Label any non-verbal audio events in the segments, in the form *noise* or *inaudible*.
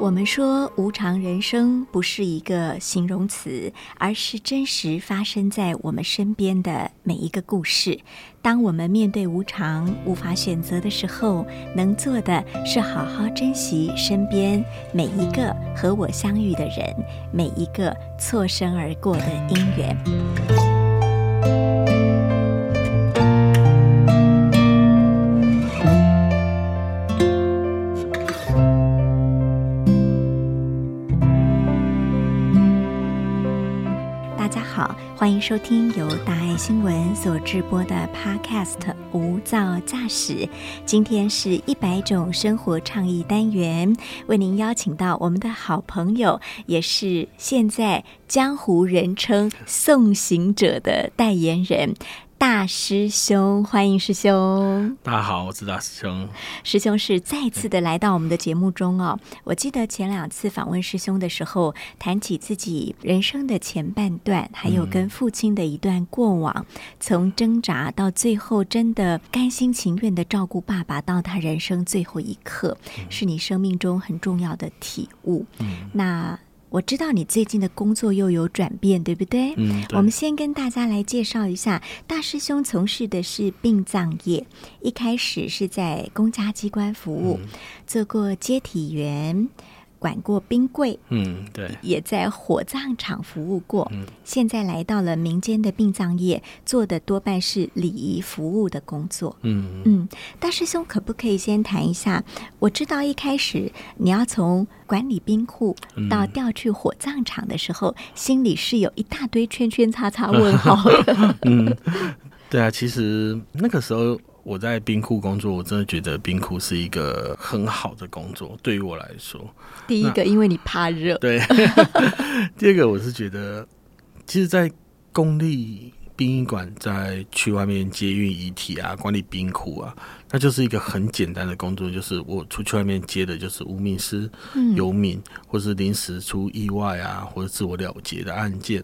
我们说，无常人生不是一个形容词，而是真实发生在我们身边的每一个故事。当我们面对无常、无法选择的时候，能做的是好好珍惜身边每一个和我相遇的人，每一个错身而过的因缘。欢迎收听由大爱新闻所直播的 Podcast《无噪驾驶》。今天是一百种生活倡议单元，为您邀请到我们的好朋友，也是现在江湖人称“送行者”的代言人。大师兄，欢迎师兄！大家好，我是大师兄。师兄是再次的来到我们的节目中哦。我记得前两次访问师兄的时候，谈起自己人生的前半段，还有跟父亲的一段过往，从挣扎到最后真的甘心情愿的照顾爸爸，到他人生最后一刻，是你生命中很重要的体悟。那。我知道你最近的工作又有转变，对不对？嗯，我们先跟大家来介绍一下，大师兄从事的是殡葬业，一开始是在公家机关服务，做过接体员。管过冰柜，嗯，对，也在火葬场服务过，嗯，现在来到了民间的殡葬业，做的多半是礼仪服务的工作，嗯嗯。大师兄，可不可以先谈一下？我知道一开始你要从管理冰库到调去火葬场的时候，心里是有一大堆圈圈叉叉问号的。*laughs* 嗯，对啊，其实那个时候。我在冰库工作，我真的觉得冰库是一个很好的工作。对于我来说，第一个，因为你怕热；对，*laughs* 第二个，我是觉得，其实，在公立殡仪馆在去外面接运遗体啊，管理冰库啊，那就是一个很简单的工作，就是我出去外面接的就是无名尸、游民，或是临时出意外啊，或者自我了结的案件。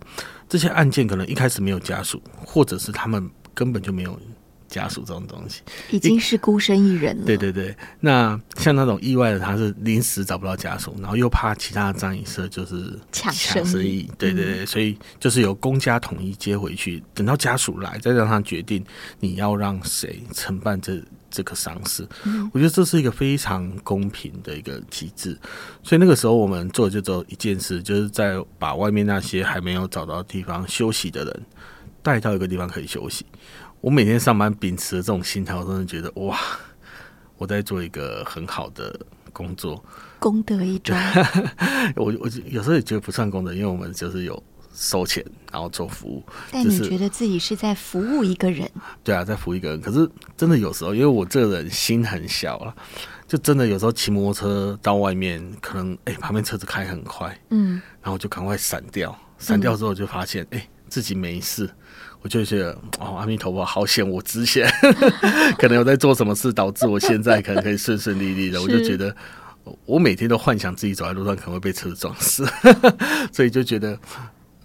这些案件可能一开始没有家属，或者是他们根本就没有。家属这种东西已经是孤身一人了。对对对，那像那种意外的，他是临时找不到家属，然后又怕其他的葬仪社就是抢生意。对对对，所以就是由公家统一接回去，等到家属来，再让他决定你要让谁承办这这个丧事。我觉得这是一个非常公平的一个机制。所以那个时候我们做就做一件事，就是在把外面那些还没有找到地方休息的人带到一个地方可以休息。我每天上班秉持的这种心态，我真的觉得哇，我在做一个很好的工作，功德一桩。*laughs* 我我有时候也觉得不算功德，因为我们就是有收钱，然后做服务。但你觉得自己是在服务一个人？对啊，在服务一个人。可是真的有时候，因为我这个人心很小啊，就真的有时候骑摩托车到外面，可能哎旁边车子开很快，嗯，然后就赶快闪掉。闪掉之后就发现，哎，自己没事。我就觉得哦，阿弥陀佛，好险我之前 *laughs* 可能有在做什么事，导致我现在可能可以顺顺利利的。我就觉得我每天都幻想自己走在路上可能会被车撞死，*laughs* 所以就觉得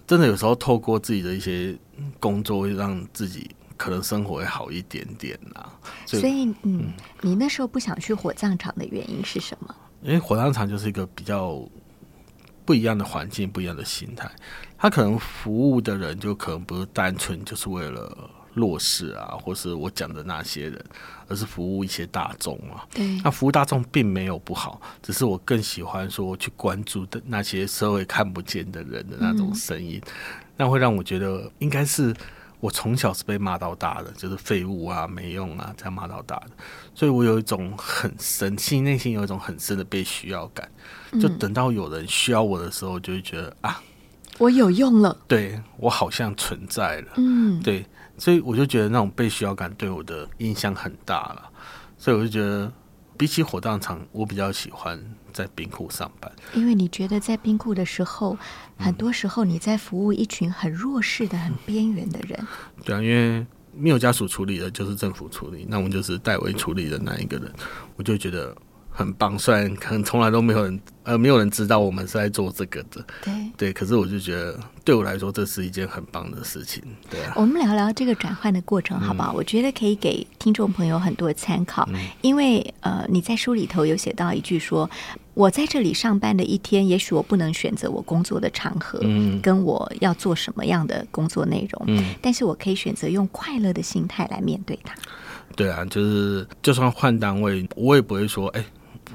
真的有时候透过自己的一些工作，会让自己可能生活会好一点点呐。所以，嗯，你那时候不想去火葬场的原因是什么？因为火葬场就是一个比较。不一样的环境，不一样的心态，他可能服务的人就可能不是单纯就是为了弱势啊，或是我讲的那些人，而是服务一些大众啊。对，那服务大众并没有不好，只是我更喜欢说去关注的那些社会看不见的人的那种声音，那会让我觉得应该是我从小是被骂到大的，就是废物啊、没用啊这样骂到大的，所以我有一种很深，心内心有一种很深的被需要感。就等到有人需要我的时候，就会觉得啊，我有用了，对我好像存在了，嗯，对，所以我就觉得那种被需要感对我的影响很大了，所以我就觉得比起火葬场，我比较喜欢在冰库上班，因为你觉得在冰库的时候，很多时候你在服务一群很弱势的、很边缘的人，*laughs* 对啊，因为没有家属处理的，就是政府处理，那我们就是代为处理的那一个人，我就觉得。很棒，虽然可能从来都没有人呃没有人知道我们是在做这个的，对对，可是我就觉得对我来说这是一件很棒的事情，对啊。我们聊聊这个转换的过程，好不好？我觉得可以给听众朋友很多参考，因为呃你在书里头有写到一句说，我在这里上班的一天，也许我不能选择我工作的场合，嗯，跟我要做什么样的工作内容，嗯，但是我可以选择用快乐的心态来面对它。对啊，就是就算换单位，我也不会说哎。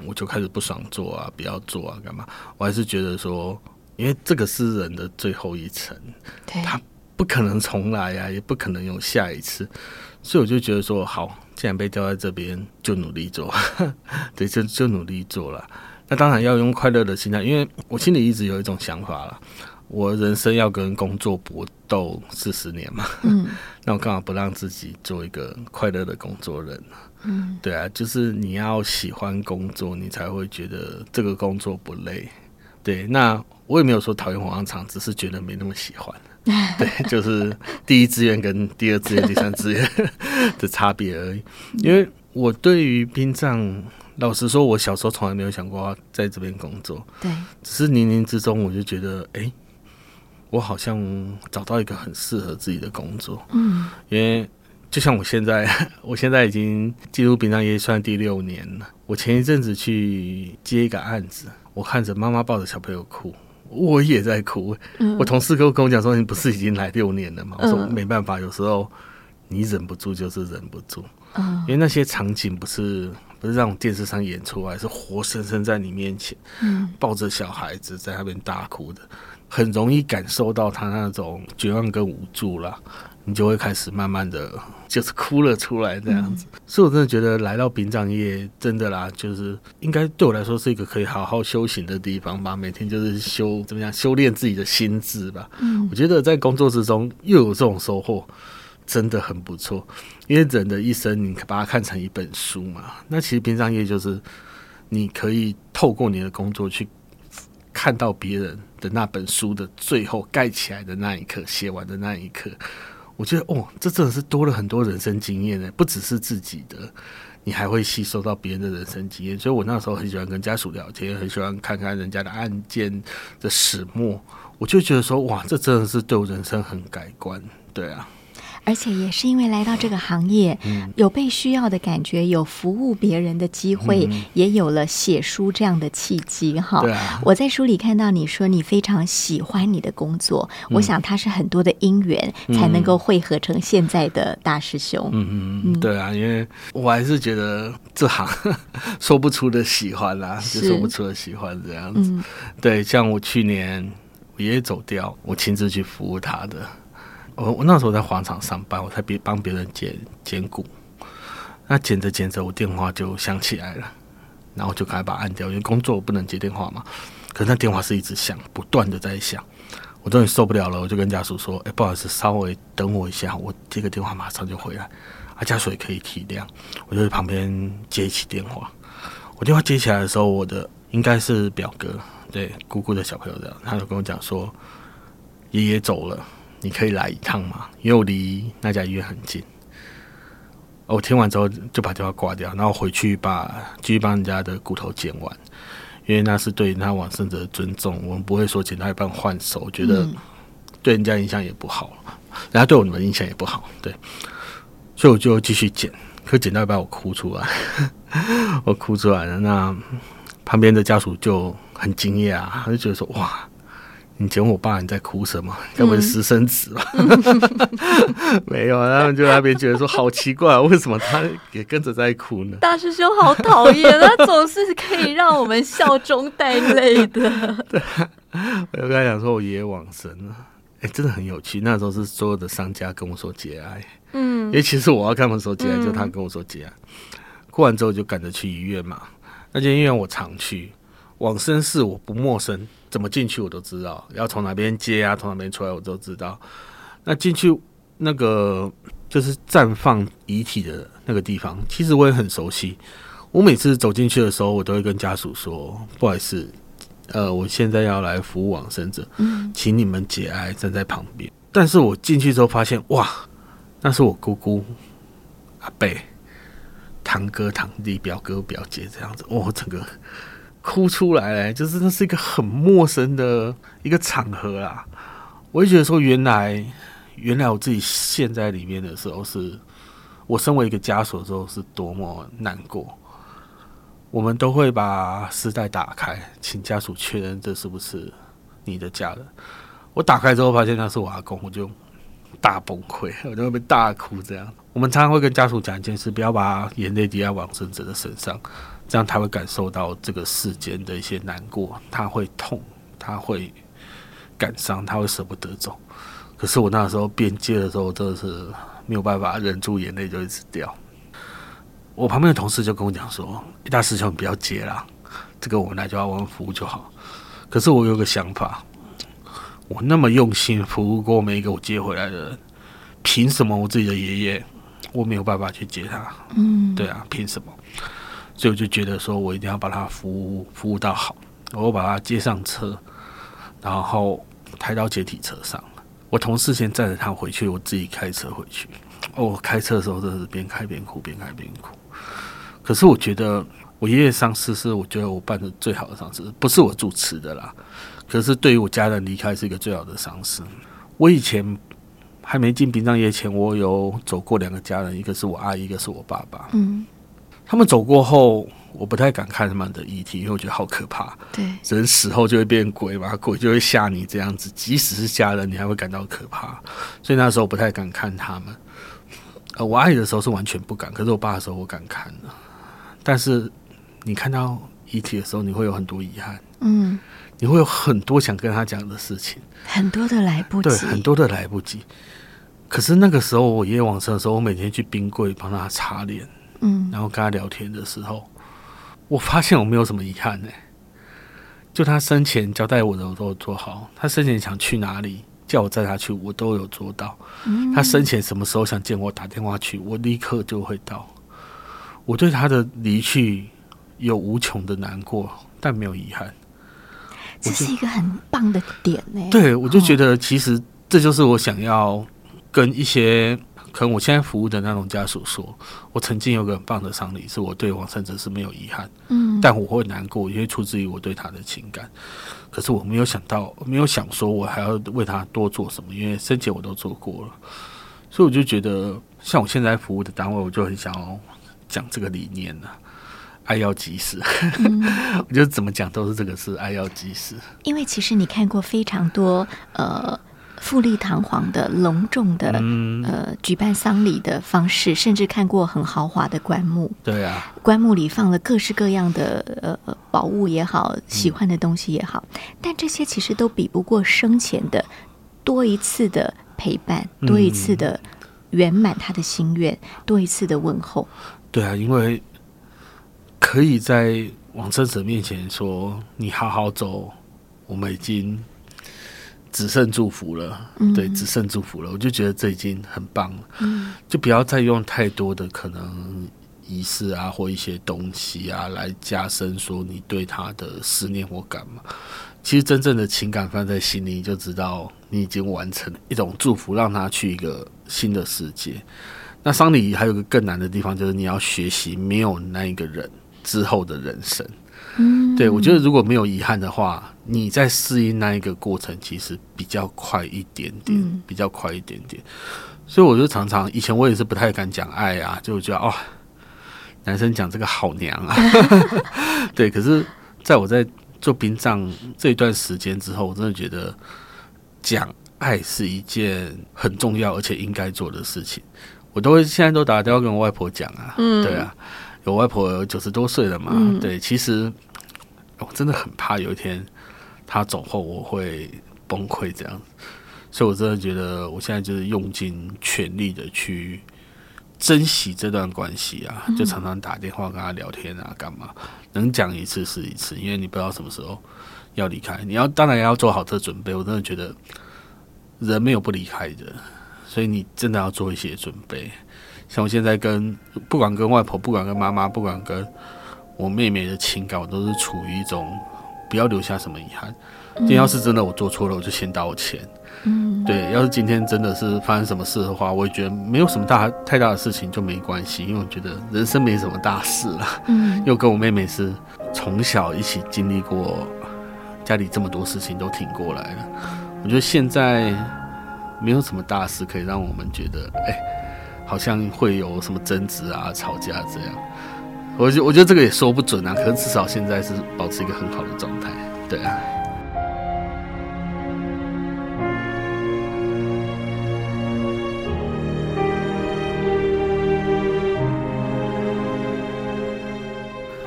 我就开始不爽做啊，不要做啊，干嘛？我还是觉得说，因为这个是人的最后一层，他不可能重来呀，也不可能有下一次，所以我就觉得说，好，既然被吊在这边，就努力做，对，就就努力做了。那当然要用快乐的心态，因为我心里一直有一种想法了，我人生要跟工作搏斗四十年嘛，嗯，*laughs* 那我干嘛不让自己做一个快乐的工作人呢？嗯，对啊，就是你要喜欢工作，你才会觉得这个工作不累。对，那我也没有说讨厌火葬场，只是觉得没那么喜欢。*laughs* 对，就是第一志愿跟第二志愿、第三志愿 *laughs* 的差别而已。因为我对于殡葬，老实说，我小时候从来没有想过在这边工作。对，只是冥冥之中，我就觉得，哎，我好像找到一个很适合自己的工作。嗯，因为。就像我现在，*laughs* 我现在已经进入殡葬业算第六年了。我前一阵子去接一个案子，我看着妈妈抱着小朋友哭，我也在哭。我同事跟跟我讲说：“你不是已经来六年了吗？”我说：“没办法，有时候你忍不住就是忍不住。”因为那些场景不是不是让电视上演出来，是活生生在你面前，抱着小孩子在那边大哭的，很容易感受到他那种绝望跟无助了。你就会开始慢慢的就是哭了出来这样子，所以我真的觉得来到殡葬业真的啦，就是应该对我来说是一个可以好好修行的地方吧。每天就是修怎么样修炼自己的心智吧。嗯，我觉得在工作之中又有这种收获，真的很不错。因为人的一生，你把它看成一本书嘛。那其实殡葬业就是你可以透过你的工作去看到别人的那本书的最后盖起来的那一刻，写完的那一刻。我觉得哦，这真的是多了很多人生经验呢，不只是自己的，你还会吸收到别人的人生经验。所以我那时候很喜欢跟家属聊天，很喜欢看看人家的案件的始末，我就觉得说，哇，这真的是对我人生很改观，对啊。而且也是因为来到这个行业，有被需要的感觉，有服务别人的机会，也有了写书这样的契机。哈，我在书里看到你说你非常喜欢你的工作，我想它是很多的因缘才能够汇合成现在的大师兄。嗯嗯嗯，对啊，因为我还是觉得这行 *laughs* 说不出的喜欢啦，就说不出的喜欢这样子。对，像我去年我爷爷走掉，我亲自去服务他的。我我那时候在广场上班，我在别帮别人捡捡骨，那捡着捡着，我电话就响起来了，然后就赶快把它按掉，因为工作不能接电话嘛。可是那电话是一直响，不断的在响，我终于受不了了，我就跟家属说：“哎，不好意思，稍微等我一下，我接个电话马上就回来。”啊，家属也可以体谅，我就在旁边接起电话。我电话接起来的时候，我的应该是表哥，对姑姑的小朋友的，他就跟我讲说：“爷爷走了。”你可以来一趟吗？因为我离那家医院很近。我听完之后就把电话挂掉，然后回去把继续帮人家的骨头剪完，因为那是对那往生者的尊重。我们不会说剪到一半换手，我觉得对人家印象也不好，人家对我们印象也不好。对，所以我就继续剪，可剪到一半我哭出来，*laughs* 我哭出来了。那旁边的家属就很惊讶，他就觉得说：“哇！”你捡我爸，你在哭什么？该不会私生子吧？*laughs* 没有，他们就那边觉得说好奇怪，为什么他也跟着在哭呢？大师兄好讨厌，他总是可以让我们笑中带泪的。对，我就跟他讲说，我爷爷往生了。哎，真的很有趣。那时候是所有的商家跟我说节哀，嗯，因为其实我要跟他们说节哀，就他跟我说节哀。过完之后就赶着去医院嘛。那间医院我常去，往生寺我不陌生。怎么进去我都知道，要从哪边接啊，从哪边出来我都知道。那进去那个就是绽放遗体的那个地方，其实我也很熟悉。我每次走进去的时候，我都会跟家属说：“不好意思，呃，我现在要来服务往生者，嗯，请你们节哀，站在旁边。”但是我进去之后发现，哇，那是我姑姑、阿伯、堂哥、堂弟、表哥、表姐这样子，我整个哭出来，就是那是一个很陌生的一个场合啦。我就觉得说，原来原来我自己陷在里面的时候，是我身为一个家属的时候，是多么难过。我们都会把丝带打开，请家属确认这是不是你的家人。我打开之后发现那是我阿公，我就大崩溃，我就会被大哭。这样，我们常常会跟家属讲一件事：不要把眼泪滴在往生者的身上，这样他会感受到这个世间的一些难过，他会痛，他会感伤，他会舍不得走。可是我那时候边接的时候，真的是没有办法忍住眼泪就一直掉。我旁边的同事就跟我讲说：“大师兄，你不要接啦，这个我们来就要我们服务就好。”可是我有个想法，我那么用心服务过每一个我接回来的人，凭什么我自己的爷爷我没有办法去接他？嗯，对啊，凭什么？所以我就觉得说我一定要把他服务服务到好，我把他接上车，然后抬到解体车上。我同事先载着他回去，我自己开车回去。我开车的时候真是边开边哭，边开边哭。可是我觉得我爷爷丧事是我觉得我办的最好的丧事，不是我主持的啦。可是对于我家人离开是一个最好的丧事。我以前还没进殡葬业前，我有走过两个家人，一个是我阿姨，一个是我爸爸。嗯，他们走过后，我不太敢看他们的遗体，因为我觉得好可怕。对，人死后就会变鬼嘛，鬼就会吓你这样子。即使是家人，你还会感到可怕。所以那时候我不太敢看他们。呃，我阿姨的时候是完全不敢，可是我爸的时候我敢看的。但是，你看到遗体的时候，你会有很多遗憾，嗯，你会有很多想跟他讲的事情，很多的来不及，对，很多的来不及。可是那个时候，我爷爷往生的时候，我每天去冰柜帮他擦脸，嗯，然后跟他聊天的时候，我发现我没有什么遗憾呢。就他生前交代我的，我都做好。他生前想去哪里，叫我载他去，我都有做到。他生前什么时候想见我，打电话去，我立刻就会到。我对他的离去有无穷的难过，但没有遗憾。这是一个很棒的点呢。对，我就觉得其实这就是我想要跟一些可能我现在服务的那种家属说，我曾经有个很棒的丧礼，是我对王生者是没有遗憾。嗯，但我会难过，因为出自于我对他的情感。可是我没有想到，没有想说我还要为他多做什么，因为生前我都做过了。所以我就觉得，像我现在服务的单位，我就很想要。讲这个理念呢，爱要及时。*laughs* 我觉得怎么讲都是这个是爱要及时。因为其实你看过非常多呃富丽堂皇的隆重的呃举办丧礼的方式，甚至看过很豪华的棺木。对啊，棺木里放了各式各样的呃宝物也好，喜欢的东西也好，但这些其实都比不过生前的多一次的陪伴，多一次的圆满他的心愿，多一次的问候。对啊，因为可以在往生者面前说“你好好走”，我们已经只剩祝福了。对，只剩祝福了，我就觉得这已经很棒了。嗯，就不要再用太多的可能仪式啊，或一些东西啊，来加深说你对他的思念或感嘛。其实真正的情感放在心里，就知道你已经完成一种祝福，让他去一个新的世界。那丧礼还有个更难的地方，就是你要学习没有那一个人之后的人生。嗯，对我觉得如果没有遗憾的话，你在适应那一个过程，其实比较快一点点，比较快一点点。所以我就常常以前我也是不太敢讲爱啊，就觉得哦，男生讲这个好娘啊。*laughs* 对，可是在我在做殡葬这一段时间之后，我真的觉得讲爱是一件很重要而且应该做的事情。我都会现在都打电话跟我外婆讲啊，对啊，有外婆九十多岁了嘛，对，其实我真的很怕有一天他走后我会崩溃这样，所以我真的觉得我现在就是用尽全力的去珍惜这段关系啊，就常常打电话跟他聊天啊，干嘛能讲一次是一次，因为你不知道什么时候要离开，你要当然要做好这准备，我真的觉得人没有不离开的。所以你真的要做一些准备，像我现在跟不管跟外婆，不管跟妈妈，不管跟我妹妹的情感，我都是处于一种不要留下什么遗憾。今天要是真的我做错了，我就先道歉。嗯，对，要是今天真的是发生什么事的话，我也觉得没有什么大太大的事情就没关系，因为我觉得人生没什么大事了。嗯，又跟我妹妹是从小一起经历过家里这么多事情都挺过来了，我觉得现在没有什么大事可以让我们觉得，哎，好像会有什么争执啊、吵架这样。我觉我觉得这个也说不准啊，可是至少现在是保持一个很好的状态，对啊。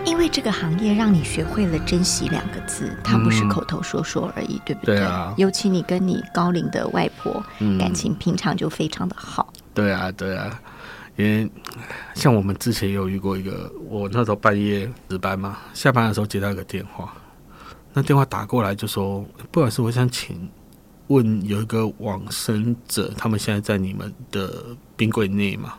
因为这个行业让你学会了珍惜两个字，它不是口头说说而已，对不对？对啊尤其你跟你高龄的外婆、嗯感情平常就非常的好。对啊，对啊，因为像我们之前也有遇过一个，我那时候半夜值班嘛，下班的时候接到一个电话，那电话打过来就说：“不好意思，我想请问有一个往生者，他们现在在你们的冰柜内嘛？”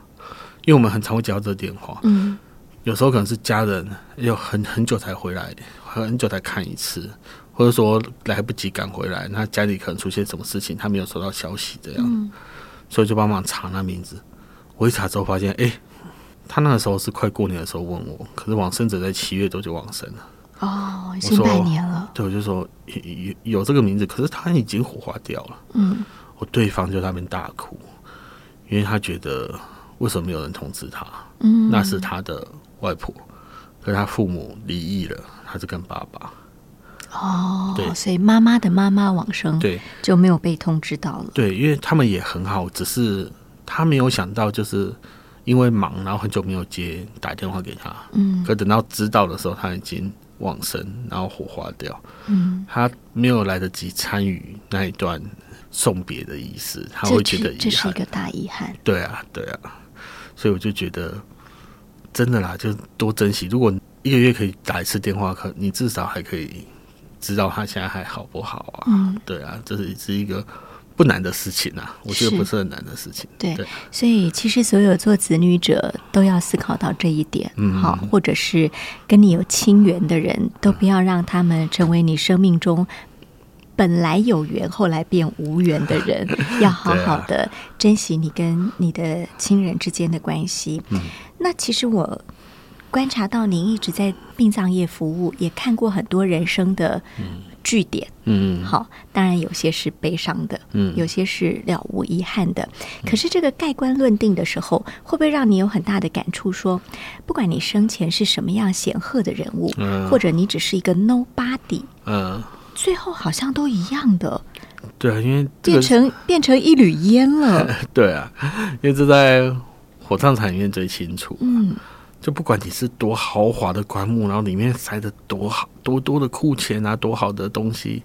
因为我们很常会接到这个电话，嗯有时候可能是家人要很很久才回来，很久才看一次，或者说来不及赶回来，那家里可能出现什么事情，他没有收到消息这样。嗯所以就帮忙查那名字。我一查之后发现，哎、他那个时候是快过年的时候问我，可是往生者在七月多就往生了。哦，新拜年了。对，我就说有有有这个名字，可是他已经火化掉了。嗯我对方就在那边大哭，因为他觉得为什么没有人通知他？嗯，那是他的外婆，可是他父母离异了，他是跟爸爸。哦，对所以妈妈的妈妈往生对就没有被通知到了。对，因为他们也很好，只是他没有想到，就是因为忙，然后很久没有接打电话给他。嗯可等到知道的时候，他已经往生，然后火化掉，嗯，他没有来得及参与那一段送别的仪式，他会觉得遗憾。是这是一个大遗憾。对啊，对啊，所以我就觉得真的啦，就多珍惜。如果一个月可以打一次电话，可你至少还可以知道他现在还好不好啊？嗯，对啊，这是是一个不难的事情啊，我觉得不是很难的事情。对对，所以其实所有做子女者都要思考到这一点，嗯好，或者是跟你有亲缘的人，都不要让他们成为你生命中。本来有缘，后来变无缘的人，*laughs* 要好好的珍惜你跟你的亲人之间的关系。嗯那其实我观察到您一直在殡葬业服务，也看过很多人生的据点。嗯，好，当然有些是悲伤的，嗯有些是了无遗憾的。可是这个盖棺论定的时候，会不会让你有很大的感触说？不管你生前是什么样显赫的人物，嗯或者你只是一个 nobody，嗯，最后好像都一样的，对啊，因为这变成变成一缕烟了。*laughs* 对啊，因为这在火葬场里面最清楚。嗯，就不管你是多豪华的棺木，然后里面塞的多好多多的库钱啊，多好的东西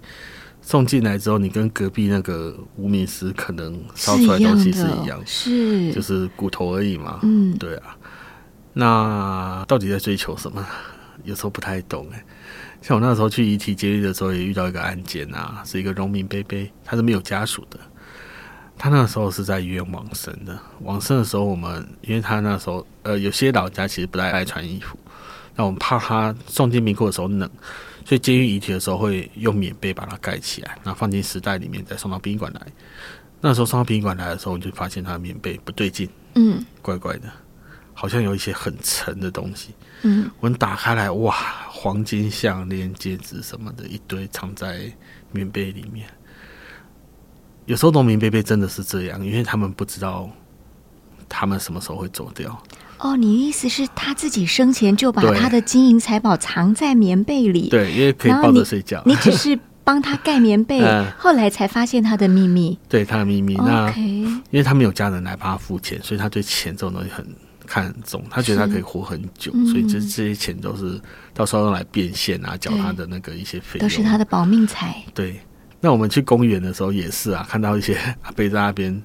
送进来之后，你跟隔壁那个无名尸可能烧出来的东西是，一样，是就是骨头而已嘛。嗯对啊，那到底在追求什么？有时候不太懂哎。像我那时候去遗体监狱的时候，也遇到一个案件啊，是一个农民伯伯，他是没有家属的。他那个时候是在医院往生的。往生的时候，我们因为他那时候呃，有些老人家其实不太爱穿衣服，那我们怕他送进冰库的时候冷，所以监狱遗体的时候会用棉被把它盖起来，然后放进丝袋里面，再送到殡仪馆来。那时候送到殡仪馆来的时候，我就发现他的棉被不对劲，嗯怪怪的，好像有一些很沉的东西。嗯，我们打开来，哇，黄金项链、戒指什么的，一堆藏在棉被里面。有时候农民伯伯真的是这样，因为他们不知道他们什么时候会走掉。哦，你意思是他自己生前就把他的金银财宝藏在棉被里？对，因为可以抱着睡觉。你只是帮他盖棉被，嗯 *laughs* 后来才发现他的秘密。对他的秘密。那因为他没有家人来帮他付钱，所以他对钱这种东西很看很重。他觉得他可以活很久，嗯所以这这些钱都是到时候用来变现啊，缴他的那个一些费用。都是他的保命财。对，那我们去公园的时候也是啊，看到一些 *laughs* 阿伯在那边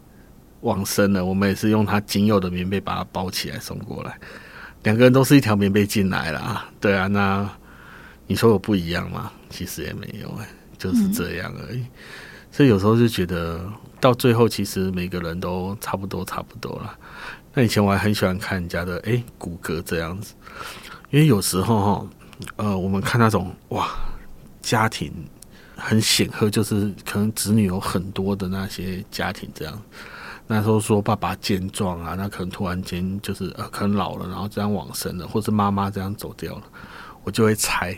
往生了，我们也是用他仅有的棉被把它包起来送过来。两个人都是一条棉被进来啦，对啊，那你说有不一样吗？其实也没有、哎，就是这样而已。所以有时候就觉得到最后，其实每个人都差不多，差不多了。那以前我还很喜欢看人家的哎、骨骼这样子，因为有时候哈，呃，我们看那种哇家庭很显赫，就是可能子女有很多的那些家庭这样。那时候说爸爸健壮啊，那可能突然间就是呃，可能老了，然后这样往生了，或是妈妈这样走掉了，我就会猜，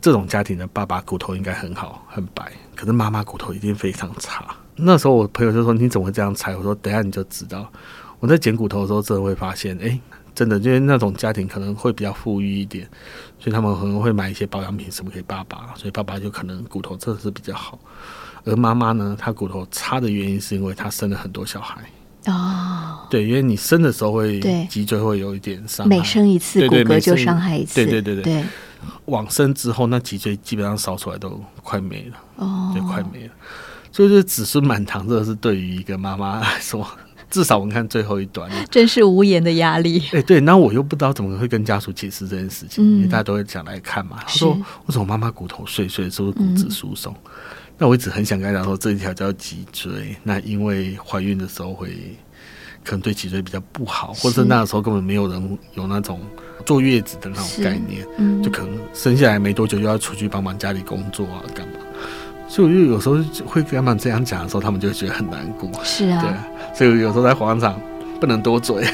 这种家庭的爸爸骨头应该很好很白，可是妈妈骨头一定非常差。那时候我朋友就说：“你怎么会这样猜？”我说：“等下你就知道。”我在捡骨头的时候，真的会发现，哎，真的，因为那种家庭可能会比较富裕一点，所以他们可能会买一些保养品什么给爸爸，所以爸爸就可能骨头真的是比较好。而妈妈呢，她骨头差的原因是因为她生了很多小孩哦。对，因为你生的时候会对脊椎会有一点伤，每生一次骨骼就伤害一次。对对对对。往生之后，那脊椎基本上烧出来都快没了哦，就快没了。所以，这子孙满堂，这是对于一个妈妈来说，至少我们看最后一段，真是无言的压力。哎，对，那我又不知道怎么会跟家属解释这件事情，因为大家都会想来看嘛。他说：“为什么妈妈骨头碎碎，是不是骨质疏松？”那我一直很想跟他讲说，这一条叫脊椎。那因为怀孕的时候会可能对脊椎比较不好，或者那个时候根本没有人有那种坐月子的那种概念，就可能生下来没多久就要出去帮忙家里工作啊，干嘛？所以我就有时候会跟他们这样讲的时候，他们就会觉得很难过。是啊，对啊，所以有时候在广场不能多嘴。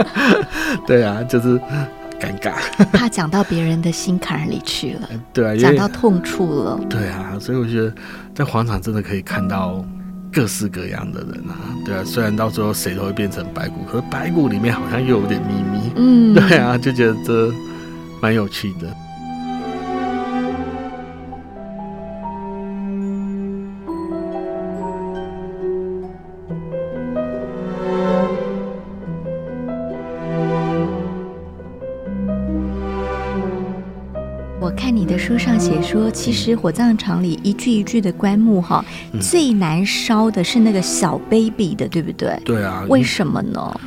*laughs* 对啊，就是。尴尬，怕讲到别人的心坎里去了。*laughs* 对啊，讲到痛处了。对啊，所以我觉得在广场真的可以看到各式各样的人啊。对啊，虽然到最后谁都会变成白骨，可是白骨里面好像又有点秘密。嗯，对啊，就觉得这蛮有趣的。书上写说，其实火葬场里一具一具的棺木哈，最难烧的是那个小 baby 的，对不对？对啊。为什么呢？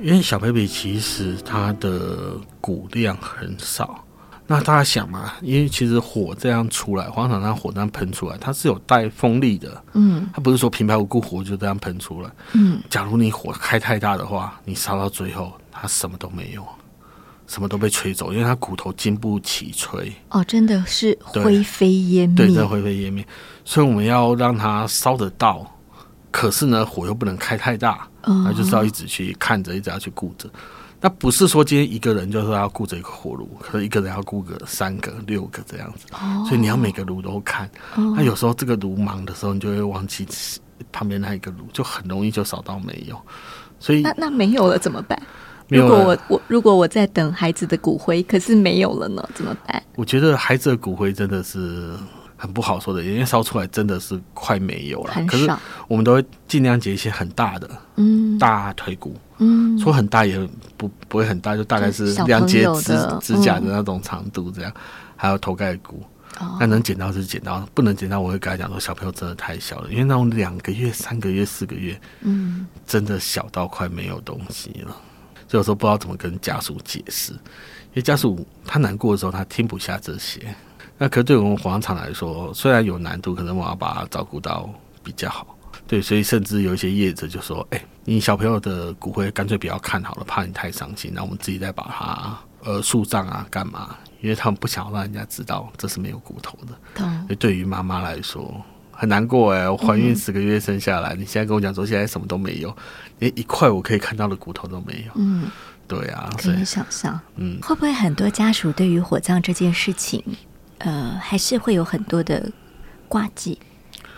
因为小 baby 其实它的骨量很少。那大家想嘛，因为其实火这样出来，火葬场火这样喷出来，它是有带风力的。嗯。它不是说平白无故火就这样喷出来。嗯。假如你火开太大的话，你烧到最后，它什么都没有。什么都被吹走，因为他骨头经不起吹。哦，真的是灰飞烟灭。对，真的灰飞烟灭。所以我们要让它烧得到，可是呢，火又不能开太大，那就是要一直去看着，一直要去顾着。那不是说今天一个人就是要顾着一个火炉，可能一个人要顾个三个、六个这样子。哦。所以你要每个炉都看。哦。那有时候这个炉忙的时候，你就会忘记旁边那一个炉，就很容易就烧到没有。所以那那没有了怎么办？如果我我如果我在等孩子的骨灰，可是没有了呢，怎么办？我觉得孩子的骨灰真的是很不好说的，因为烧出来真的是快没有了。可是我们都会尽量捡一些很大的，嗯，大腿骨，嗯，说很大也不不会很大，就大概是两节指指甲的那种长度这样。还有头盖骨，那能捡到是捡到，不能捡到我会跟他讲说小朋友真的太小了，因为那种两个月、三个月、四个月，嗯，真的小到快没有东西了。有时候不知道怎么跟家属解释，因为家属他难过的时候，他听不下这些。那可对我们火葬场来说，虽然有难度，可能我要把他照顾到比较好。对，所以甚至有一些业者就说：“哎，你小朋友的骨灰干脆不要看好了，怕你太伤心。那我们自己再把它呃树葬啊，干嘛？因为他们不想让人家知道这是没有骨头的。对对于妈妈来说。”很难过哎，我怀孕十个月生下来，你现在跟我讲说现在什么都没有，连一块我可以看到的骨头都没有。嗯，对啊，可以想象。嗯，会不会很多家属对于火葬这件事情，呃，还是会有很多的挂记？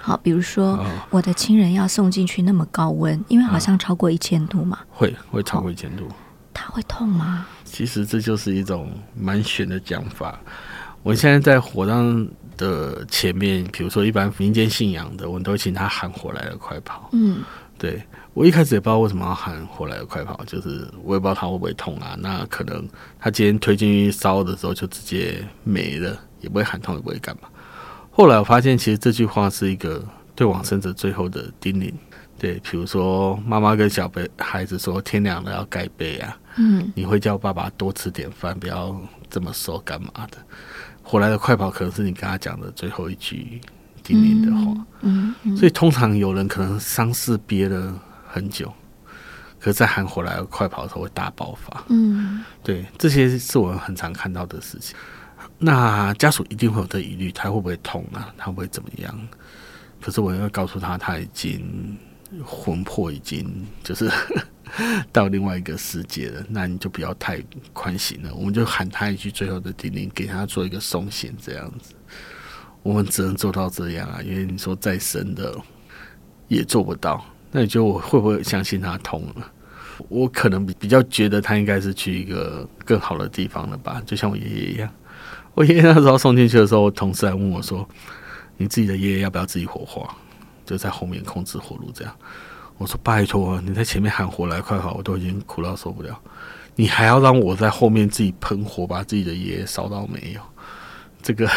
好，比如说我的亲人要送进去那么高温，因为好像超过一千度嘛，会会超过一千度，他会痛吗？其实这就是一种蛮玄的讲法。我现在在火葬。的前面，比如说一般民间信仰的，我们都会请他喊“火来了，快跑”。嗯，对我一开始也不知道为什么要喊“火来了，快跑”，就是我也不知道他会不会痛啊。那可能他今天推进去烧的时候就直接没了，也不会喊痛，也不会干嘛。后来我发现，其实这句话是一个对往生者最后的叮咛。对，比如说妈妈跟小辈孩子说：“天凉了要盖被啊。”嗯，你会叫爸爸多吃点饭，不要这么瘦，干嘛的？火来的快跑，可能是你跟他讲的最后一句叮咛的话。嗯，所以通常有人可能伤势憋了很久，可是在喊回来的快跑的时候会大爆发。嗯，对，这些是我们很常看到的事情。那家属一定会有这疑虑，他会不会痛啊？他会怎么样？可是我要告诉他，他已经魂魄已经就是 *laughs* 到另外一个世界了。那你就不要太宽心了，我们就喊他一句最后的叮咛，给他做一个送行，这样子。我们只能做到这样啊，因为你说再深的也做不到。那你觉得我会不会相信他通了？我可能比比较觉得他应该是去一个更好的地方了吧，就像我爷爷一样。我爷爷那时候送进去的时候，我同事还问我说：“你自己的爷爷要不要自己火化？就在后面控制火炉这样。”我说：“拜托，你在前面喊火来快好，我都已经苦到受不了，你还要让我在后面自己喷火把自己的爷爷烧到没有？这个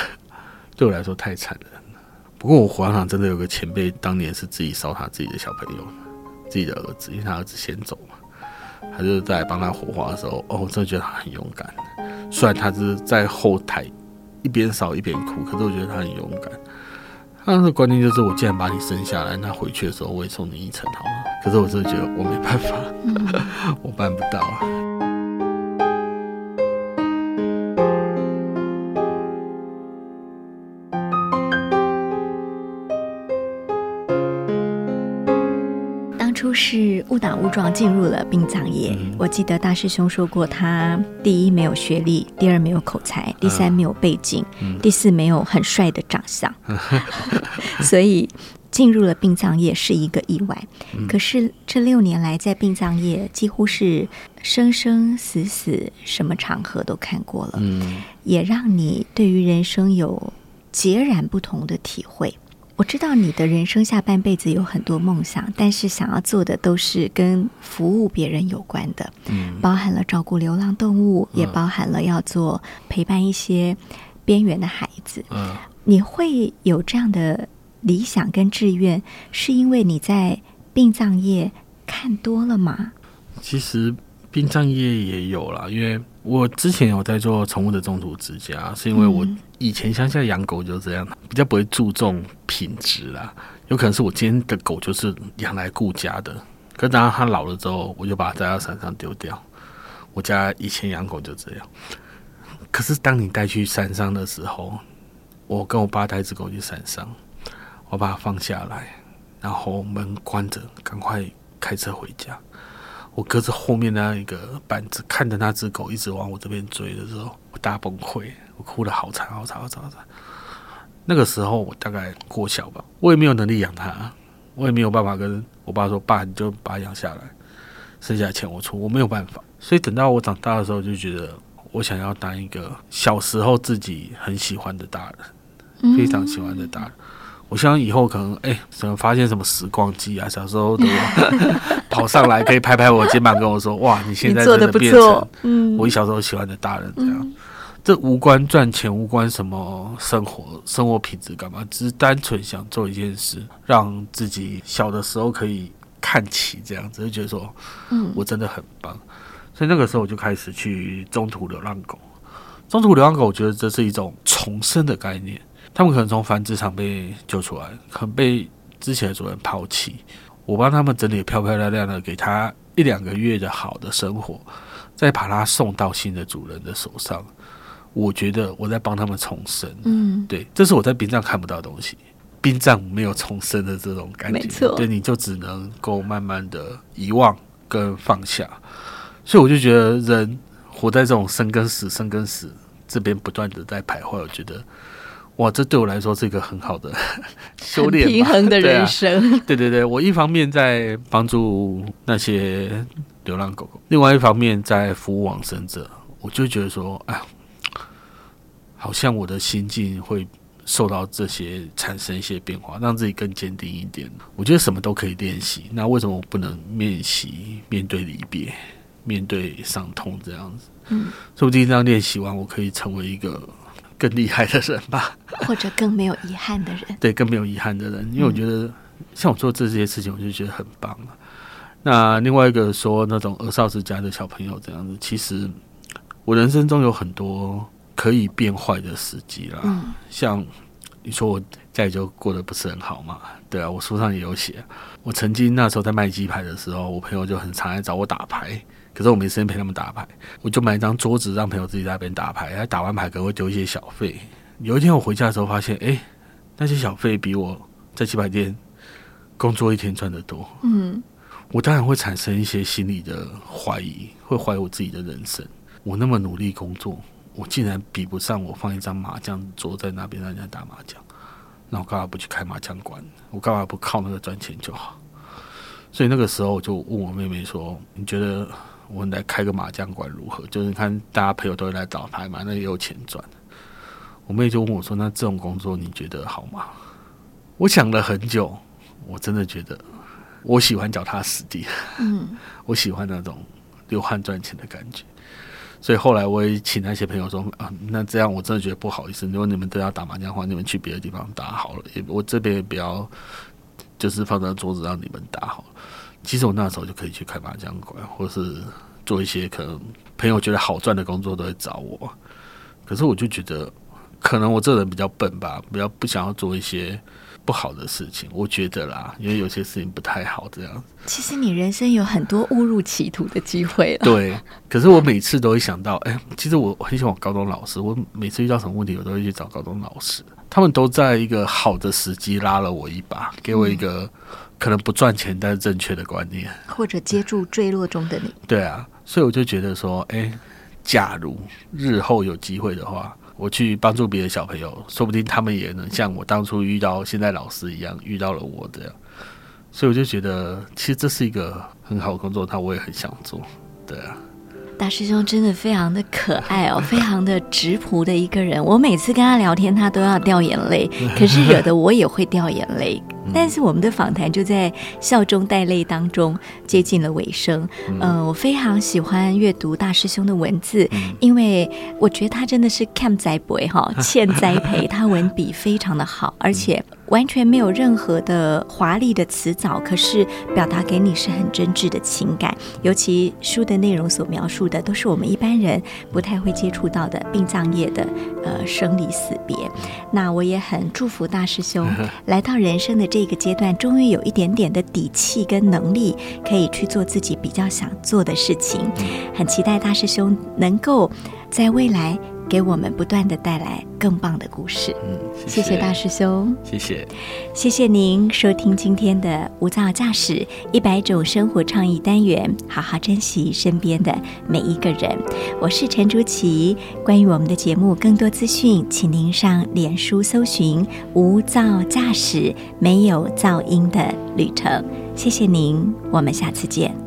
对我来说太惨了。不过我火葬场真的有个前辈，当年是自己烧他自己的小朋友，自己的儿子，因为他儿子先走嘛。”他就在帮他火化的时候，哦，我真的觉得他很勇敢。虽然他是在后台一边烧一边哭，可是我觉得他很勇敢。他的观念就是：我既然把你生下来，那回去的时候我也送你一程，好吗？可是我真的觉得我没办法，*laughs* 我办不到啊。是误打误撞进入了殡葬业。我记得大师兄说过，他第一没有学历，第二没有口才，第三没有背景，第四没有很帅的长相，*laughs* 所以进入了殡葬业是一个意外。可是这六年来，在殡葬业几乎是生生死死，什么场合都看过了，也让你对于人生有截然不同的体会。我知道你的人生下半辈子有很多梦想，但是想要做的都是跟服务别人有关的，嗯，包含了照顾流浪动物，也包含了要做陪伴一些边缘的孩子。嗯，你会有这样的理想跟志愿，是因为你在殡葬业看多了吗？其实殡葬业也有啦，因为我之前有在做宠物的中途之家，是因为我。以前乡下养狗就这样，比较不会注重品质啦。有可能是我今天的狗就是养来顾家的，可等到它老了之后，我就把它带到山上丢掉。我家以前养狗就这样。可是当你带去山上的时候，我跟我爸带只狗去山上，我把它放下来，然后门关着，赶快开车回家。我隔着后面那一个板子，看着那只狗一直往我这边追的时候，我大崩溃。我哭的好惨，好惨，好惨，好惨。那个时候我大概过小吧，我也没有能力养它，我也没有办法跟我爸说：“爸，你就把它养下来，剩下的钱我出。”我没有办法。所以等到我长大的时候，就觉得我想要当一个小时候自己很喜欢的大人，*laughs* 非常喜欢的大人。我希望以后可能哎，怎么发现什么时光机啊，小时候的我 *laughs* 跑上来可以拍拍我肩膀，跟我说：“哇，你现在真的变成嗯，我小时候喜欢的大人。”这样。这无关赚钱，无关什么生活生活品质干嘛，只是单纯想做一件事，让自己小的时候可以看齐，这样子就觉得说，嗯，我真的很棒。所以那个时候我就开始去中途流浪狗。中途流浪狗，我觉得这是一种重生的概念。他们可能从繁殖场被救出来，可能被之前的主人抛弃，我帮他们整理漂漂亮亮的，给他一两个月的好的生活，再把它送到新的主人的手上。我觉得我在帮他们重生，嗯，对，这是我在殡葬看不到的东西，殡葬没有重生的这种感觉，没错，对，你就只能够慢慢的遗忘跟放下，所以我就觉得人活在这种生跟死、生跟死这边不断的在徘徊，我觉得哇，这对我来说是一个很好的 *laughs* 修炼、平衡的人生。对对对，我一方面在帮助那些流浪狗狗，另外一方面在服务往生者，我就觉得说，哎。好像我的心境会受到这些产生一些变化，让自己更坚定一点。我觉得什么都可以练习，那为什么我不能练习面对离别、面对伤痛这样子？嗯，说不定这样练习完，我可以成为一个更厉害的人吧，或者更没有遗憾的人。*laughs* 对，更没有遗憾的人，因为我觉得像我做这些事情，我就觉得很棒了。那另外一个说那种儿少之家的小朋友这样子，其实我人生中有很多。可以变坏的时机啦，像你说我家里就过得不是很好嘛，对啊，我书上也有写。我曾经那时候在卖鸡排的时候，我朋友就很常来找我打牌，可是我没时间陪他们打牌，我就买一张桌子让朋友自己在那边打牌，他打完牌可能会丢一些小费。有一天我回家的时候发现，哎，那些小费比我在棋牌店工作一天赚的多。嗯，我当然会产生一些心理的怀疑，会怀疑我自己的人生。我那么努力工作，我竟然比不上我放一张麻将桌在那边让人家打麻将。那我干嘛不去开麻将馆？我干嘛不靠那个赚钱就好？所以那个时候我就问我妹妹说：“你觉得我们来开个麻将馆如何？就是看大家朋友都会来找牌嘛，那也有钱赚。”我妹就问我说：“那这种工作你觉得好吗？”我想了很久，我真的觉得我喜欢脚踏实地，嗯，*laughs* 我喜欢那种流汗赚钱的感觉。所以后来我也请那些朋友说啊，那这样我真的觉得不好意思。如果你们都要打麻将的话，你们去别的地方打好了。也我这边也不要，就是放在桌子让你们打好了。其实我那时候就可以去开麻将馆，或是做一些可能朋友觉得好赚的工作都会找我。可是我就觉得，可能我这人比较笨吧，比较不想要做一些。不好的事情，我觉得啦，因为有些事情不太好，这样。其实你人生有很多误入歧途的机会了。对，可是我每次都会想到，哎，其实我很喜欢高中老师，我每次遇到什么问题，我都会去找高中老师，他们都在一个好的时机拉了我一把，给我一个可能不赚钱但是正确的观念，或者接住坠落中的你。对啊，所以我就觉得说，哎，假如日后有机会的话。我去帮助别的小朋友，说不定他们也能像我当初遇到现在老师一样遇到了我这样，所以我就觉得其实这是一个很好的工作，那我也很想做，对啊。大师兄真的非常的可爱哦，*laughs* 非常的直朴的一个人。我每次跟他聊天，他都要掉眼泪，*laughs* 可是惹得我也会掉眼泪。但是我们的访谈就在笑中带泪当中接近了尾声。嗯，我非常喜欢阅读大师兄的文字，因为我觉得他真的是欠栽培哈，*laughs* 欠栽培。他文笔非常的好，而且。完全没有任何的华丽的词藻，可是表达给你是很真挚的情感。尤其书的内容所描述的，都是我们一般人不太会接触到的殡葬业的呃生离死别。那我也很祝福大师兄来到人生的这个阶段，终于有一点点的底气跟能力，可以去做自己比较想做的事情。很期待大师兄能够在未来。给我们不断的带来更棒的故事。嗯，谢谢大师兄，谢谢，谢谢您收听今天的无噪驾驶一百种生活创意单元，好好珍惜身边的每一个人。我是陈竹琪。关于我们的节目更多资讯，请您上脸书搜寻“无噪驾驶”，没有噪音的旅程。谢谢您，我们下次见。